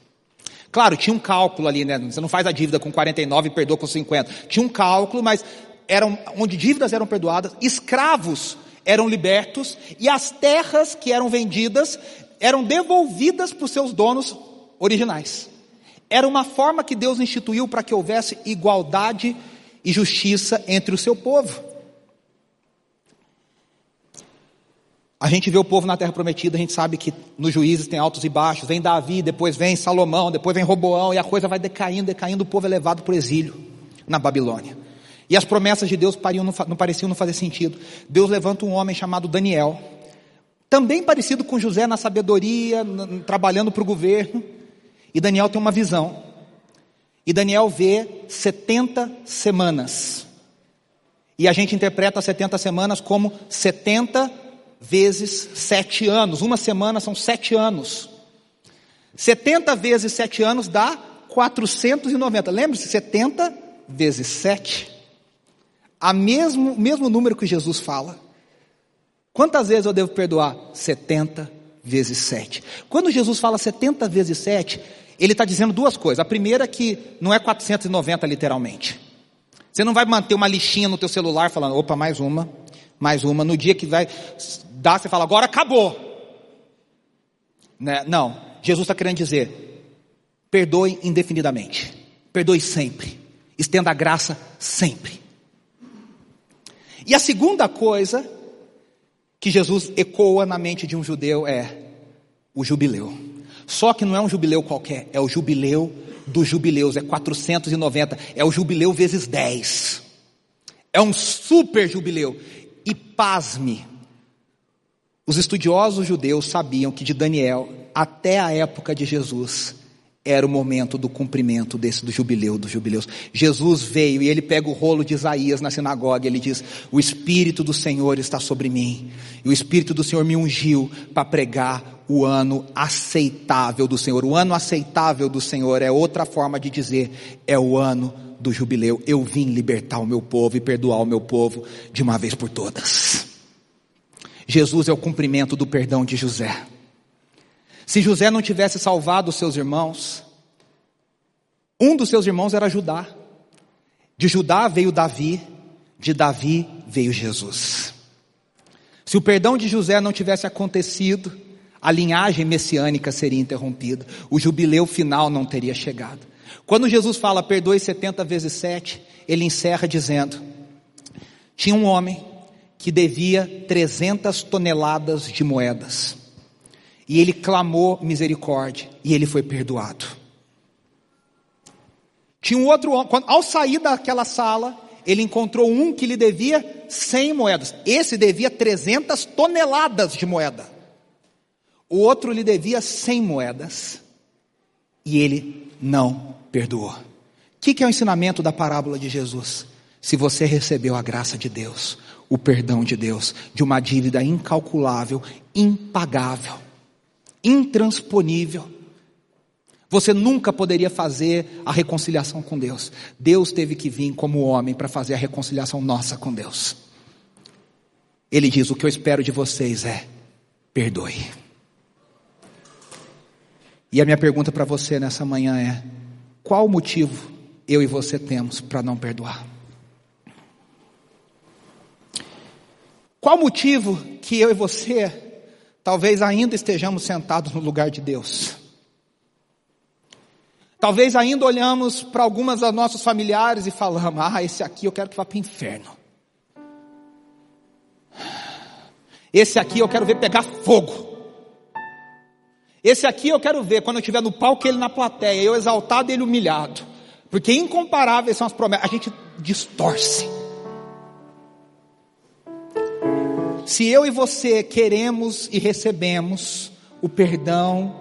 Claro, tinha um cálculo ali, né? Você não faz a dívida com 49 e perdoa com 50. Tinha um cálculo, mas eram onde dívidas eram perdoadas, escravos eram libertos e as terras que eram vendidas eram devolvidas para os seus donos originais. Era uma forma que Deus instituiu para que houvesse igualdade e justiça entre o seu povo. A gente vê o povo na terra prometida, a gente sabe que nos juízes tem altos e baixos, vem Davi, depois vem Salomão, depois vem Roboão, e a coisa vai decaindo, decaindo, o povo é levado para o exílio na Babilônia. E as promessas de Deus pariam, não pareciam não fazer sentido. Deus levanta um homem chamado Daniel, também parecido com José na sabedoria, trabalhando para o governo. E Daniel tem uma visão. E Daniel vê 70 semanas. E a gente interpreta 70 semanas como 70 vezes sete anos. Uma semana são sete anos. 70 vezes sete anos dá 490. Lembre-se, 70 vezes sete. A mesmo, mesmo número que Jesus fala. Quantas vezes eu devo perdoar? 70 vezes 7. Quando Jesus fala 70 vezes 7, ele está dizendo duas coisas. A primeira é que não é 490 literalmente. Você não vai manter uma listinha no teu celular falando, opa, mais uma, mais uma. No dia que vai dar, você fala, agora acabou. Né? Não, Jesus está querendo dizer, perdoe indefinidamente, perdoe sempre, estenda a graça sempre. E a segunda coisa que Jesus ecoa na mente de um judeu é: o jubileu. Só que não é um jubileu qualquer, é o jubileu dos jubileus, é 490, é o jubileu vezes 10. É um super jubileu. E pasme, os estudiosos judeus sabiam que de Daniel até a época de Jesus era o momento do cumprimento desse do jubileu dos jubileus. Jesus veio e ele pega o rolo de Isaías na sinagoga, e ele diz: "O espírito do Senhor está sobre mim, e o espírito do Senhor me ungiu para pregar o ano aceitável do Senhor. O ano aceitável do Senhor é outra forma de dizer, é o ano do jubileu. Eu vim libertar o meu povo e perdoar o meu povo de uma vez por todas." Jesus é o cumprimento do perdão de José. Se José não tivesse salvado os seus irmãos, um dos seus irmãos era Judá. De Judá veio Davi, de Davi veio Jesus. Se o perdão de José não tivesse acontecido, a linhagem messiânica seria interrompida, o jubileu final não teria chegado. Quando Jesus fala perdoe 70 vezes 7, ele encerra dizendo: Tinha um homem que devia 300 toneladas de moedas. E ele clamou misericórdia e ele foi perdoado. Tinha um outro homem, ao sair daquela sala, ele encontrou um que lhe devia 100 moedas. Esse devia 300 toneladas de moeda. O outro lhe devia 100 moedas. E ele não perdoou. O que, que é o ensinamento da parábola de Jesus? Se você recebeu a graça de Deus, o perdão de Deus, de uma dívida incalculável, impagável, intransponível. Você nunca poderia fazer a reconciliação com Deus. Deus teve que vir como homem para fazer a reconciliação nossa com Deus. Ele diz: O que eu espero de vocês é perdoe. E a minha pergunta para você nessa manhã é: qual motivo eu e você temos para não perdoar? Qual motivo que eu e você talvez ainda estejamos sentados no lugar de Deus. Talvez ainda olhamos para algumas dos nossos familiares e falamos: ah, esse aqui eu quero que vá para o inferno. Esse aqui eu quero ver pegar fogo. Esse aqui eu quero ver quando eu estiver no palco ele na plateia, eu exaltado ele humilhado. Porque incomparáveis são as promessas. A gente distorce. Se eu e você queremos e recebemos o perdão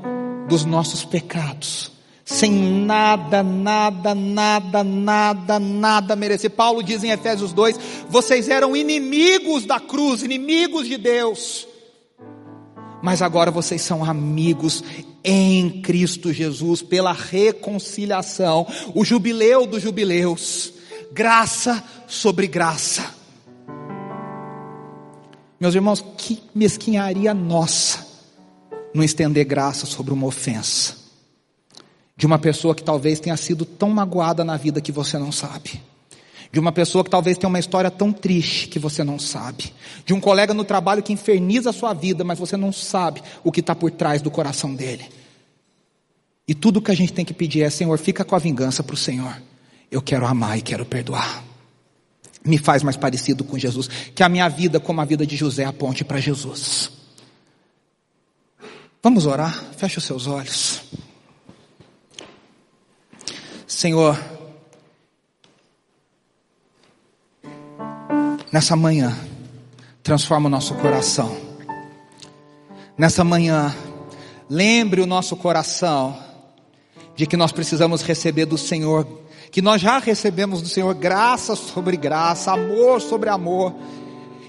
dos nossos pecados, sem nada, nada, nada, nada, nada merecer. Paulo diz em Efésios 2: vocês eram inimigos da cruz, inimigos de Deus, mas agora vocês são amigos em Cristo Jesus, pela reconciliação, o jubileu dos jubileus, graça sobre graça. Meus irmãos, que mesquinharia nossa não estender graça sobre uma ofensa de uma pessoa que talvez tenha sido tão magoada na vida que você não sabe. De uma pessoa que talvez tenha uma história tão triste que você não sabe. De um colega no trabalho que inferniza a sua vida, mas você não sabe o que está por trás do coração dele. E tudo que a gente tem que pedir é: Senhor, fica com a vingança para o Senhor. Eu quero amar e quero perdoar me faz mais parecido com Jesus. Que a minha vida, como a vida de José, aponte para Jesus. Vamos orar? Feche os seus olhos. Senhor, nessa manhã, transforma o nosso coração. Nessa manhã, lembre o nosso coração de que nós precisamos receber do Senhor que nós já recebemos do Senhor graça sobre graça, amor sobre amor,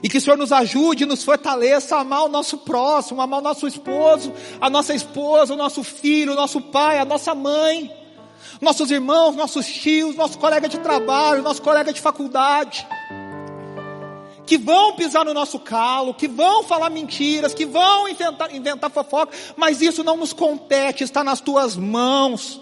e que o Senhor nos ajude, nos fortaleça a amar o nosso próximo, amar o nosso esposo, a nossa esposa, o nosso filho, o nosso pai, a nossa mãe, nossos irmãos, nossos tios, nosso colega de trabalho, nosso colega de faculdade, que vão pisar no nosso calo, que vão falar mentiras, que vão inventar, inventar fofoca, mas isso não nos compete, está nas tuas mãos.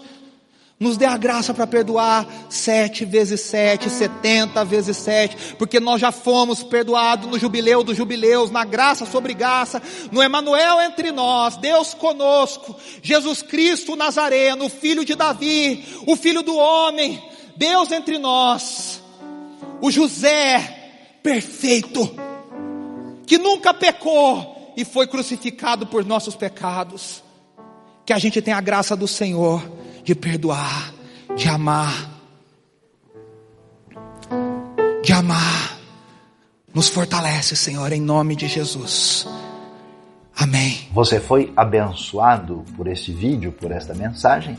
Nos dê a graça para perdoar sete vezes sete, setenta vezes sete, porque nós já fomos perdoados no jubileu dos jubileus, na graça sobre graça, no Emanuel entre nós, Deus conosco, Jesus Cristo Nazareno, filho de Davi, o filho do homem, Deus entre nós, o José perfeito, que nunca pecou e foi crucificado por nossos pecados. Que a gente tenha a graça do Senhor de perdoar, de amar, de amar. Nos fortalece, Senhor, em nome de Jesus. Amém. Você foi abençoado por este vídeo, por esta mensagem?